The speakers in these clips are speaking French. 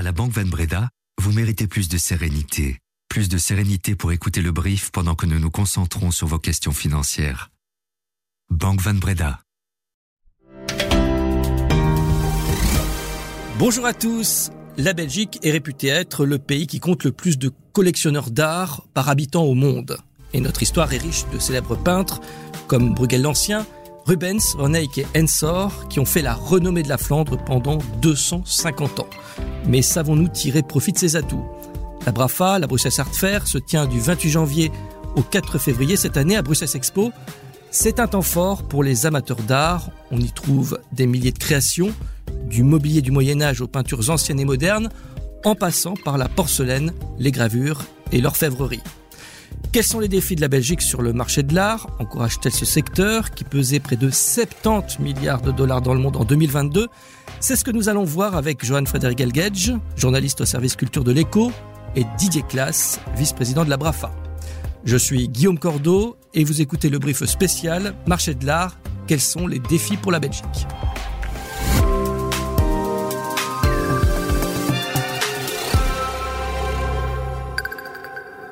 À la Banque Van Breda, vous méritez plus de sérénité. Plus de sérénité pour écouter le brief pendant que nous nous concentrons sur vos questions financières. Banque Van Breda. Bonjour à tous. La Belgique est réputée être le pays qui compte le plus de collectionneurs d'art par habitant au monde. Et notre histoire est riche de célèbres peintres comme Bruegel l'Ancien, Rubens, Van et Ensor qui ont fait la renommée de la Flandre pendant 250 ans. Mais savons-nous tirer profit de ces atouts? La BRAFA, la Bruxelles Art Fair, se tient du 28 janvier au 4 février cette année à Bruxelles Expo. C'est un temps fort pour les amateurs d'art. On y trouve des milliers de créations, du mobilier du Moyen Âge aux peintures anciennes et modernes, en passant par la porcelaine, les gravures et l'orfèvrerie. Quels sont les défis de la Belgique sur le marché de l'art Encourage-t-elle ce secteur qui pesait près de 70 milliards de dollars dans le monde en 2022 C'est ce que nous allons voir avec Johan Frédéric Elgedge, journaliste au service culture de l'Echo, et Didier Classe, vice-président de la BRAFA. Je suis Guillaume Cordeau et vous écoutez le brief spécial Marché de l'art. Quels sont les défis pour la Belgique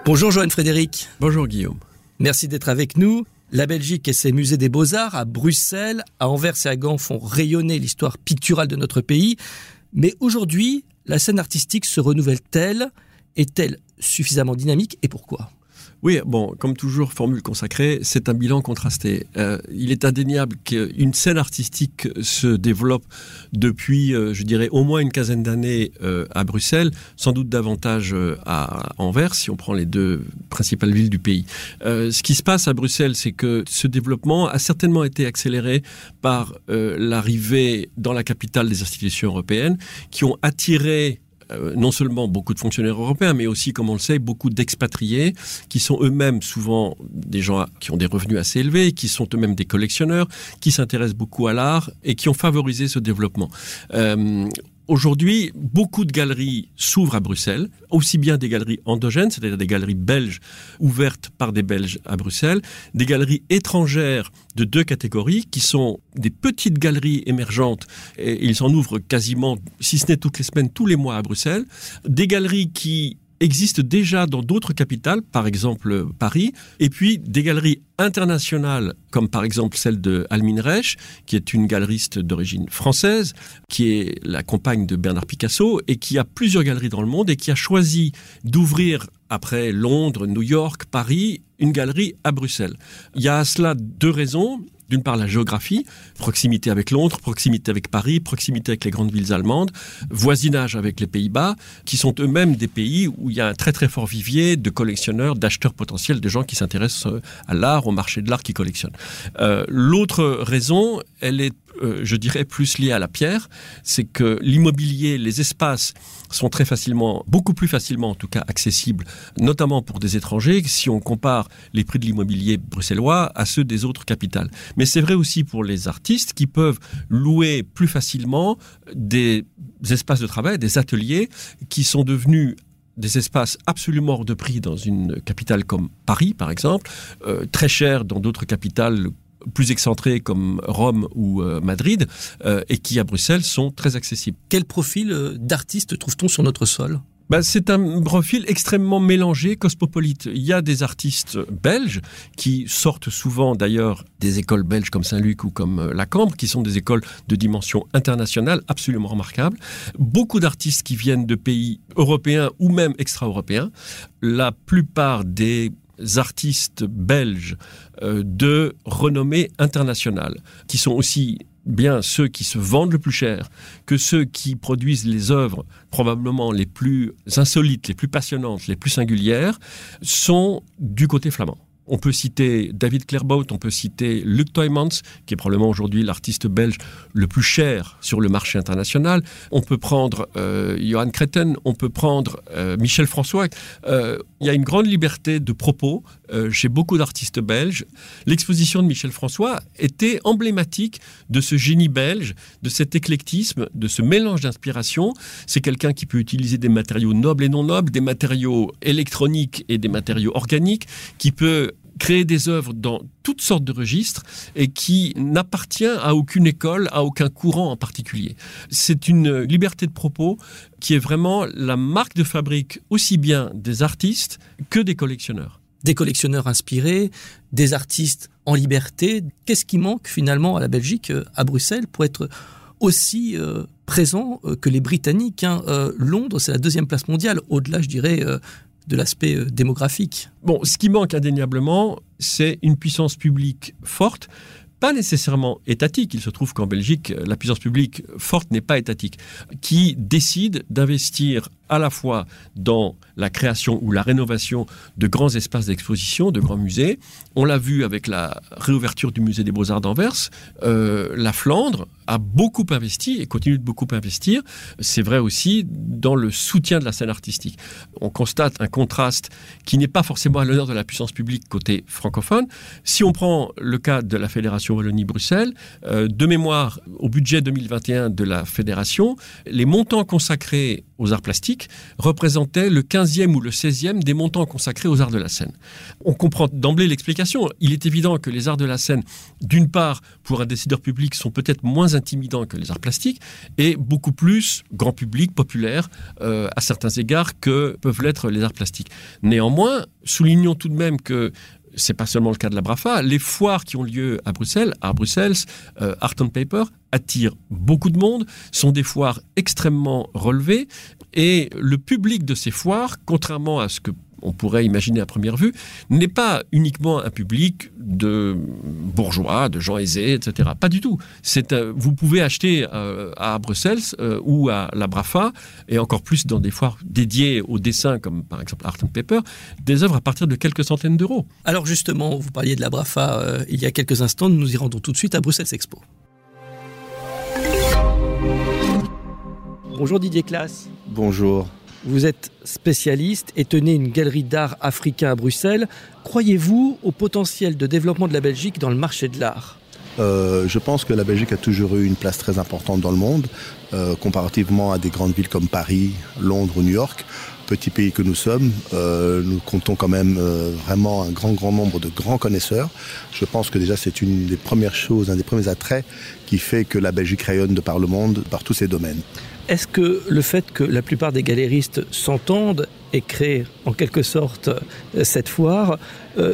Bonjour Joanne Frédéric. Bonjour Guillaume. Merci d'être avec nous. La Belgique et ses musées des beaux-arts à Bruxelles, à Anvers et à Gand font rayonner l'histoire picturale de notre pays. Mais aujourd'hui, la scène artistique se renouvelle-t-elle? Est-elle suffisamment dynamique et pourquoi? Oui, bon, comme toujours, formule consacrée, c'est un bilan contrasté. Euh, il est indéniable qu'une scène artistique se développe depuis, euh, je dirais, au moins une quinzaine d'années euh, à Bruxelles, sans doute davantage à Anvers, si on prend les deux principales villes du pays. ce qui se passe à Bruxelles, c'est que ce développement a certainement été accéléré par l'arrivée dans la capitale des institutions européennes, qui ont attiré euh, non seulement beaucoup de fonctionnaires européens, mais aussi, comme on le sait, beaucoup d'expatriés qui sont eux-mêmes souvent des gens qui ont des revenus assez élevés, qui sont eux-mêmes des collectionneurs, qui s'intéressent beaucoup à l'art et qui ont favorisé ce développement. Euh, Aujourd'hui, beaucoup de galeries s'ouvrent à Bruxelles, aussi bien des galeries endogènes, c'est-à-dire des galeries belges ouvertes par des Belges à Bruxelles, des galeries étrangères de deux catégories, qui sont des petites galeries émergentes, et ils s'en ouvrent quasiment, si ce n'est toutes les semaines, tous les mois à Bruxelles, des galeries qui existent déjà dans d'autres capitales, par exemple Paris, et puis des galeries internationales, comme par exemple celle de Almine Reich, qui est une galeriste d'origine française, qui est la compagne de Bernard Picasso, et qui a plusieurs galeries dans le monde, et qui a choisi d'ouvrir, après Londres, New York, Paris, une galerie à Bruxelles. Il y a à cela deux raisons d'une part la géographie, proximité avec Londres, proximité avec Paris, proximité avec les grandes villes allemandes, voisinage avec les Pays-Bas, qui sont eux-mêmes des pays où il y a un très très fort vivier de collectionneurs, d'acheteurs potentiels, de gens qui s'intéressent euh, à l'art, au marché de l'art qui collectionnent. Euh, l'autre raison, elle est euh, je dirais, plus lié à la pierre, c'est que l'immobilier, les espaces sont très facilement, beaucoup plus facilement en tout cas, accessibles, notamment pour des étrangers, si on compare les prix de l'immobilier bruxellois à ceux des autres capitales. Mais c'est vrai aussi pour les artistes qui peuvent louer plus facilement des espaces de travail, des ateliers qui sont devenus des espaces absolument hors de prix dans une capitale comme Paris, par exemple, euh, très cher dans d'autres capitales plus excentrés comme Rome ou euh, Madrid euh, et qui à Bruxelles sont très accessibles. Quel profil euh, d'artiste trouve-t-on sur notre sol? Bah, c'est un profil extrêmement mélangé, cosmopolite. Il y a des artistes belges qui sortent souvent d'ailleurs des écoles belges comme Saint-Luc ou comme la Cambre, qui sont des écoles de dimension internationale absolument remarquables. Beaucoup d'artistes qui viennent de pays européens ou même extra-européens. La plupart des artistes belges euh, de renommée internationale, qui sont aussi bien ceux qui se vendent le plus cher que ceux qui produisent les œuvres probablement les plus insolites, les plus passionnantes, les plus singulières, sont du côté flamand. On peut citer David Clairbout, on peut citer Luc Toymans, qui est probablement aujourd'hui l'artiste belge le plus cher sur le marché international. On peut prendre euh, Johan Creten, on peut prendre euh, Michel François. Euh, il y a une grande liberté de propos chez beaucoup d'artistes belges. L'exposition de Michel François était emblématique de ce génie belge, de cet éclectisme, de ce mélange d'inspiration. C'est quelqu'un qui peut utiliser des matériaux nobles et non nobles, des matériaux électroniques et des matériaux organiques, qui peut créer des œuvres dans toutes sortes de registres et qui n'appartient à aucune école, à aucun courant en particulier. C'est une liberté de propos qui est vraiment la marque de fabrique aussi bien des artistes que des collectionneurs. Des collectionneurs inspirés, des artistes en liberté. Qu'est-ce qui manque finalement à la Belgique, euh, à Bruxelles, pour être aussi euh, présent euh, que les Britanniques hein? Londres, c'est la deuxième place mondiale, au-delà, je dirais, de l'aspect euh, démographique. Bon, ce qui manque indéniablement, c'est une puissance publique forte, pas nécessairement étatique. Il se trouve qu'en Belgique, la puissance publique forte n'est pas étatique, qui décide d'investir à la fois dans la création ou la rénovation de grands espaces d'exposition, de grands musées. On l'a vu avec la réouverture du musée des beaux-arts d'Anvers. Euh, la Flandre a beaucoup investi et continue de beaucoup investir. C'est vrai aussi dans le soutien de la scène artistique. On constate un contraste qui n'est pas forcément à l'honneur de la puissance publique côté francophone. Si on prend le cas de la Fédération Wallonie-Bruxelles, euh, de mémoire au budget 2021 de la Fédération, les montants consacrés aux arts plastiques représentait le 15e ou le 16e des montants consacrés aux arts de la scène. On comprend d'emblée l'explication. Il est évident que les arts de la scène, d'une part, pour un décideur public, sont peut-être moins intimidants que les arts plastiques et beaucoup plus grand public, populaire, euh, à certains égards, que peuvent l'être les arts plastiques. Néanmoins, soulignons tout de même que c'est pas seulement le cas de la Brafa, les foires qui ont lieu à Bruxelles, à Bruxelles, euh, Art and Paper, attirent beaucoup de monde, sont des foires extrêmement relevées, et le public de ces foires, contrairement à ce que on pourrait imaginer à première vue, n'est pas uniquement un public de bourgeois, de gens aisés, etc. Pas du tout. C'est, euh, vous pouvez acheter euh, à Bruxelles euh, ou à la Brafa, et encore plus dans des foires dédiées au dessin, comme par exemple Art and Paper, des œuvres à partir de quelques centaines d'euros. Alors justement, vous parliez de la Brafa il y a quelques instants, nous y rendons tout de suite à Bruxelles Expo. Bonjour Didier Classe. Bonjour. Vous êtes spécialiste et tenez une galerie d'art africain à Bruxelles. Croyez-vous au potentiel de développement de la Belgique dans le marché de l'art? Euh, je pense que la Belgique a toujours eu une place très importante dans le monde, euh, comparativement à des grandes villes comme Paris, Londres ou New York. Petit pays que nous sommes, euh, nous comptons quand même euh, vraiment un grand, grand nombre de grands connaisseurs. Je pense que déjà c'est une des premières choses, un des premiers attraits qui fait que la Belgique rayonne de par le monde, par tous ces domaines. Est-ce que le fait que la plupart des galéristes s'entendent et créent en quelque sorte euh, cette foire,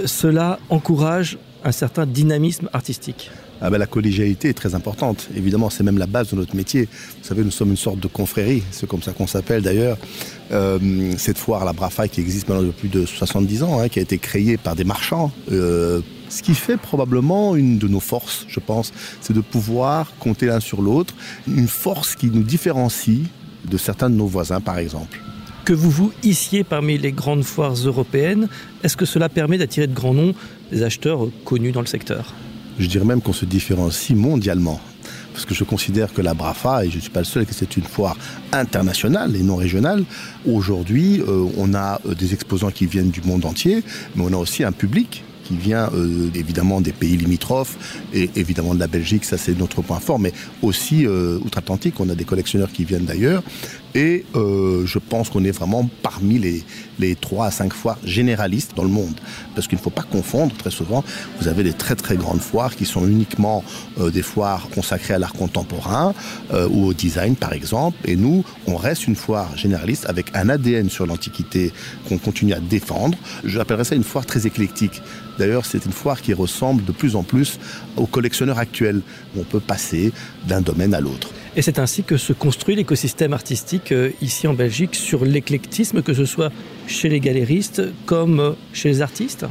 cela encourage un certain dynamisme artistique? Ah ben, la collégialité est très importante. Évidemment, c'est même la base de notre métier. Vous savez, nous sommes une sorte de confrérie, c'est comme ça qu'on s'appelle d'ailleurs. Euh, cette foire, la Brafa, qui existe maintenant depuis plus de 70 ans, hein, qui a été créée par des marchands. Euh, ce qui fait probablement une de nos forces, je pense, c'est de pouvoir compter l'un sur l'autre, une force qui nous différencie de certains de nos voisins, par exemple. Que vous vous hissiez parmi les grandes foires européennes, est-ce que cela permet d'attirer de grands noms des acheteurs connus dans le secteur? Je dirais même qu'on se différencie mondialement. Parce que je considère que la Brafa, et je ne suis pas le seul, que c'est une foire internationale et non régionale. Aujourd'hui, euh, on a euh, des exposants qui viennent du monde entier, mais on a aussi un public qui vient euh, évidemment des pays limitrophes et évidemment de la Belgique, ça c'est notre point fort, mais aussi outre-Atlantique, on a des collectionneurs qui viennent d'ailleurs. Et euh, je pense qu'on est vraiment parmi les, les 3 à 5 foires généralistes dans le monde. Parce qu'il ne faut pas confondre, très souvent, vous avez des très très grandes foires qui sont uniquement euh, des foires consacrées à l'art contemporain euh, ou au design par exemple. Et nous, on reste une foire généraliste avec un ADN sur l'Antiquité qu'on continue à défendre. Je appellerais ça une foire très éclectique. D'ailleurs, c'est une foire qui ressemble de plus en plus aux collectionneurs actuels. On peut passer d'un domaine à l'autre. Et c'est ainsi que se construit l'écosystème artistique euh, ici en Belgique sur l'éclectisme, que ce soit chez les galéristes comme euh, chez les artistes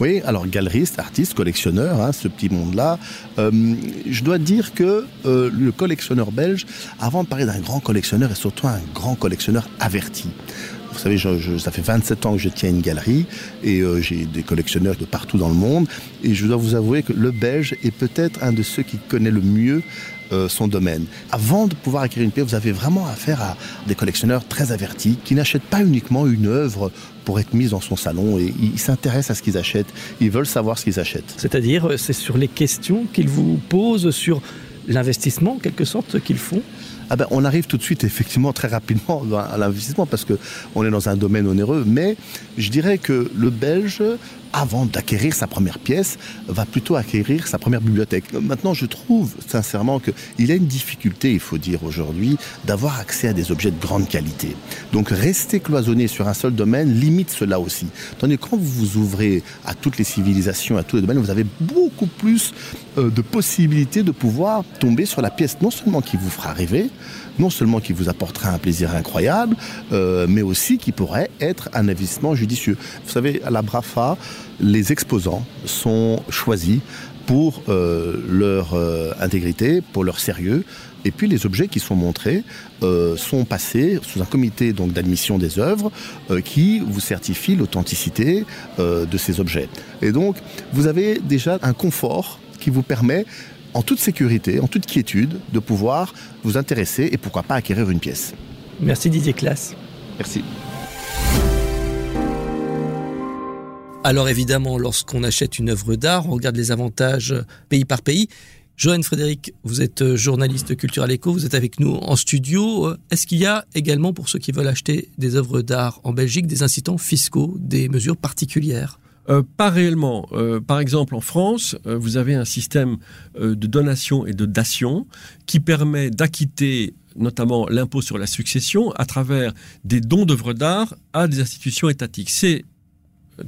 Oui, alors galeriste, artiste, collectionneur, hein, ce petit monde-là. Euh, je dois dire que le collectionneur belge, avant de parler d'un grand collectionneur, est surtout un grand collectionneur averti. Vous savez, ça fait 27 ans que je tiens une galerie et j'ai des collectionneurs de partout dans le monde. Et je dois vous avouer que le Belge est peut-être un de ceux qui connaît le mieux euh, son domaine. Avant de pouvoir acquérir une pièce, vous avez vraiment affaire à des collectionneurs très avertis qui n'achètent pas uniquement une œuvre pour être mise dans son salon et ils s'intéressent à ce qu'ils achètent. Ils veulent savoir ce qu'ils achètent. C'est-à-dire, c'est sur les questions qu'ils vous posent sur l'investissement, en quelque sorte, qu'ils font? Ah ben, on arrive tout de suite effectivement très rapidement à l'investissement parce que on est dans un domaine onéreux mais je dirais que le belge avant d'acquérir sa première pièce, va plutôt acquérir sa première bibliothèque. Maintenant, je trouve sincèrement qu'il a une difficulté, il faut dire aujourd'hui, d'avoir accès à des objets de grande qualité. Donc rester cloisonné sur un seul domaine limite cela aussi. Tandis que quand vous vous ouvrez à toutes les civilisations, à tous les domaines, vous avez beaucoup plus euh, de possibilités de pouvoir tomber sur la pièce non seulement qui vous fera rêver, non seulement qui vous apportera un plaisir incroyable, euh, mais aussi qui pourrait être un investissement judicieux. Vous savez, à la Brafa, les exposants sont choisis pour euh, leur euh, intégrité, pour leur sérieux. Et puis les objets qui sont montrés euh, sont passés sous un comité donc d'admission des œuvres euh, qui vous certifie l'authenticité euh, de ces objets. Et donc vous avez déjà un confort qui vous permet en toute sécurité, en toute quiétude, de pouvoir vous intéresser et pourquoi pas acquérir une pièce. Merci Didier Classe. Merci. Alors évidemment, lorsqu'on achète une œuvre d'art, on regarde les avantages pays par pays. Joanne Frédéric, vous êtes euh, journaliste culturel éco, vous êtes avec nous en studio. Euh, est-ce qu'il y a également pour ceux qui veulent acheter des œuvres d'art en Belgique des incitants fiscaux, des mesures particulières? Euh, pas réellement. Euh, par exemple, en France, euh, vous avez un système euh, de donation et de dation qui permet d'acquitter notamment l'impôt sur la succession à travers des dons d'œuvres d'art à des institutions étatiques. C'est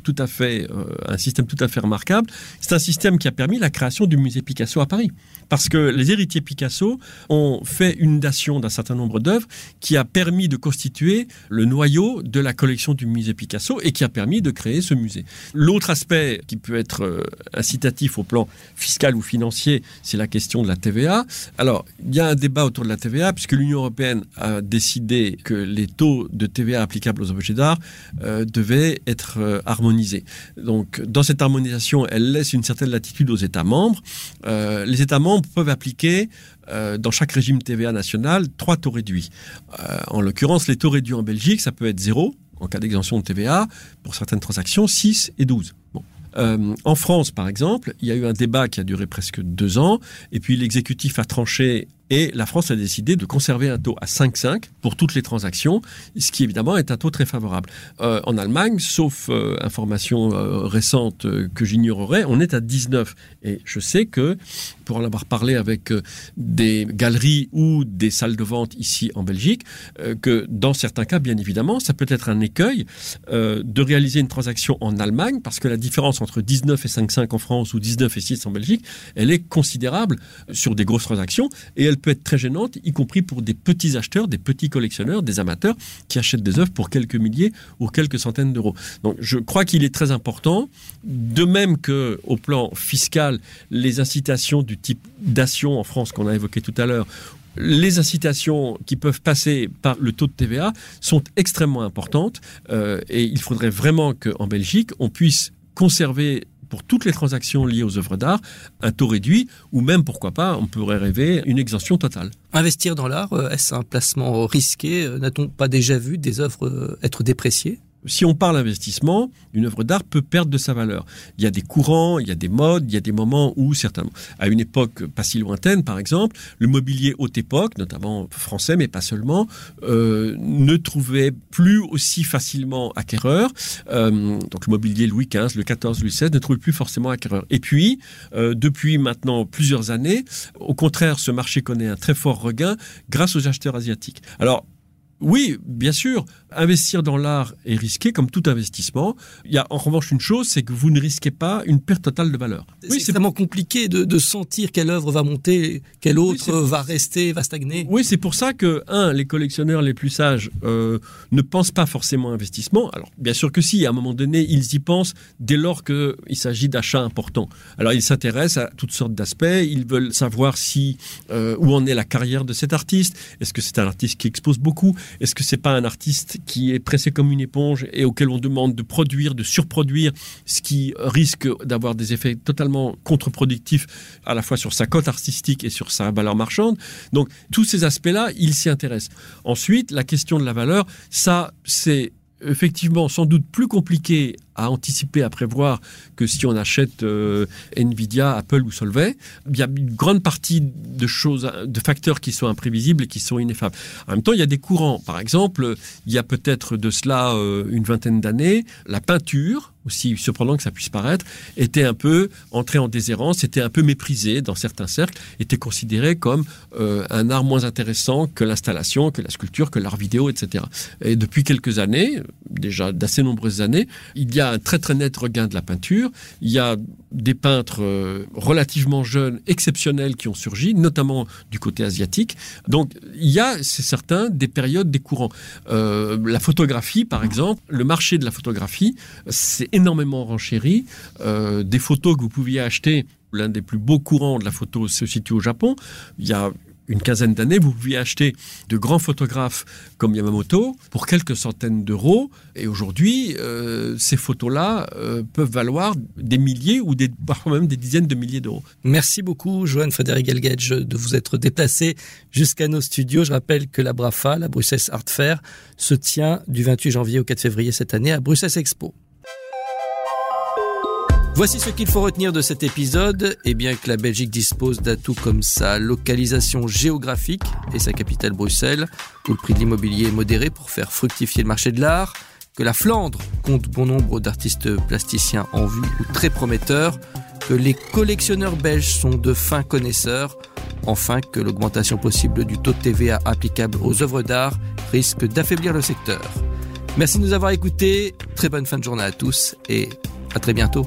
tout à fait euh, un système tout à fait remarquable. C'est un système qui a permis la création du musée Picasso à Paris. Parce que les héritiers Picasso ont fait une dation d'un certain nombre d'œuvres qui a permis de constituer le noyau de la collection du musée Picasso et qui a permis de créer ce musée. L'autre aspect qui peut être euh, incitatif au plan fiscal ou financier, c'est la question de la TVA. Alors, il y a un débat autour de la TVA puisque l'Union européenne a décidé que les taux de TVA applicables aux objets d'art euh, devaient être Donc, dans cette harmonisation, elle laisse une certaine latitude aux États membres. Euh, les États membres peuvent appliquer euh, dans chaque régime TVA national trois taux réduits. Euh, en l'occurrence, les taux réduits en Belgique, ça peut être zéro en cas d'exemption de TVA, pour certaines transactions, 6 et 12. Bon. Euh, en France, par exemple, il y a eu un débat qui a duré presque deux ans, et puis l'exécutif a tranché et la France a décidé de conserver un taux à 5,5 pour toutes les transactions, ce qui évidemment est un taux très favorable. Euh, en Allemagne, sauf euh, information euh, récente que j'ignorerais, on est à 19. Et je sais que, pour en avoir parlé avec des galeries ou des salles de vente ici en Belgique, que dans certains cas, bien évidemment, ça peut être un écueil de réaliser une transaction en Allemagne, parce que la différence entre 19 et 5,5 en France ou 19 et 6 en Belgique, elle est considérable sur des grosses transactions, et elle peut être très gênante, y compris pour des petits acheteurs, des petits collectionneurs, des amateurs qui achètent des œuvres pour quelques milliers ou quelques centaines d'euros. Donc je crois qu'il est très important, de même que au plan fiscal, les incitations du type dation en France qu'on a évoqué tout à l'heure, les incitations qui peuvent passer par le taux de TVA sont extrêmement importantes euh, et il faudrait vraiment qu'en Belgique, on puisse conserver pour toutes les transactions liées aux œuvres d'art un taux réduit ou même pourquoi pas on pourrait rêver une exemption totale. Investir dans l'art, euh, est-ce un placement risqué? Euh, N'a-t-on pas déjà vu des œuvres euh, être dépréciées? Si on parle investissement, une œuvre d'art peut perdre de sa valeur. Il y a des courants, il y a des modes, il y a des moments où certains, à une époque pas si lointaine, par exemple, le mobilier haute époque, notamment français, mais pas seulement, euh, ne trouvait plus aussi facilement acquéreur. Euh, donc le mobilier Louis XV, le XIV, Louis XVI ne trouvait plus forcément acquéreur. Et puis, euh, depuis maintenant plusieurs années, au contraire, ce marché connaît un très fort regain grâce aux acheteurs asiatiques. Alors, oui, bien sûr, investir dans l'art est risqué comme tout investissement. Il y a en revanche une chose, c'est que vous ne risquez pas une perte totale de valeur. C'est oui, extrêmement compliqué de, de, sentir quelle œuvre va monter, quelle autre oui, va rester, va stagner. Oui, c'est pour ça que, un, les collectionneurs les plus sages euh, ne pensent pas forcément investissement. Alors, bien sûr que si, à un moment donné, ils y pensent dès lors qu'il s'agit d'achats importants. Alors, ils s'intéressent à toutes sortes d'aspects. Ils veulent savoir si euh, où en est la carrière de cet artiste. Est-ce que c'est un artiste qui expose beaucoup? Est-ce que c'est pas un artiste qui est pressé comme une éponge et auquel on demande de produire, de surproduire, ce qui risque d'avoir des effets totalement contre-productifs à la fois sur sa cote artistique et sur sa valeur marchande? Donc tous ces aspects-là, il s'y intéresse. Ensuite, la question de la valeur, ça c'est effectivement sans doute plus compliqué à anticiper, à prévoir que si on achète euh, Nvidia, Apple ou Solvay, il y a une grande partie de choses, de facteurs qui sont imprévisibles et qui sont ineffables. En même temps, il y a des courants. Par exemple, il y a peut-être de cela euh, une vingtaine d'années, la peinture aussi surprenant que ça puisse paraître, était un peu entré en déshérence, était un peu méprisé dans certains cercles, était considéré comme euh, un art moins intéressant que l'installation, que la sculpture, que l'art vidéo, etc. Et depuis quelques années, déjà d'assez nombreuses années, il y a un très très net regain de la peinture. Il y a des peintres euh, relativement jeunes, exceptionnels qui ont surgi, notamment du côté asiatique. Donc il y a, c'est certain, des périodes, des courants. Euh, la photographie, par exemple, le marché de la photographie, c'est énormément renchéri. Euh, des photos que vous pouviez acheter, l'un des plus beaux courants de la photo se situe au Japon. Il y a une quinzaine d'années, vous pouviez acheter de grands photographes comme Yamamoto pour quelques centaines d'euros. Et aujourd'hui, euh, ces photos-là euh, peuvent valoir des milliers ou parfois même des dizaines de milliers d'euros. Merci beaucoup, Johan Frédéric Elgage, de vous être déplacé jusqu'à nos studios. Je rappelle que la BRAFA, la Bruxelles Art Fair, se tient du 28 janvier au 4 février cette année à Bruxelles Expo. Voici ce qu'il faut retenir de cet épisode. Et eh bien que la Belgique dispose d'atouts comme sa localisation géographique et sa capitale Bruxelles, où le prix de l'immobilier est modéré pour faire fructifier le marché de l'art, que la Flandre compte bon nombre d'artistes plasticiens en vue ou très prometteurs, que les collectionneurs belges sont de fins connaisseurs, enfin que l'augmentation possible du taux de TVA applicable aux œuvres d'art risque d'affaiblir le secteur. Merci de nous avoir écoutés, très bonne fin de journée à tous et à très bientôt.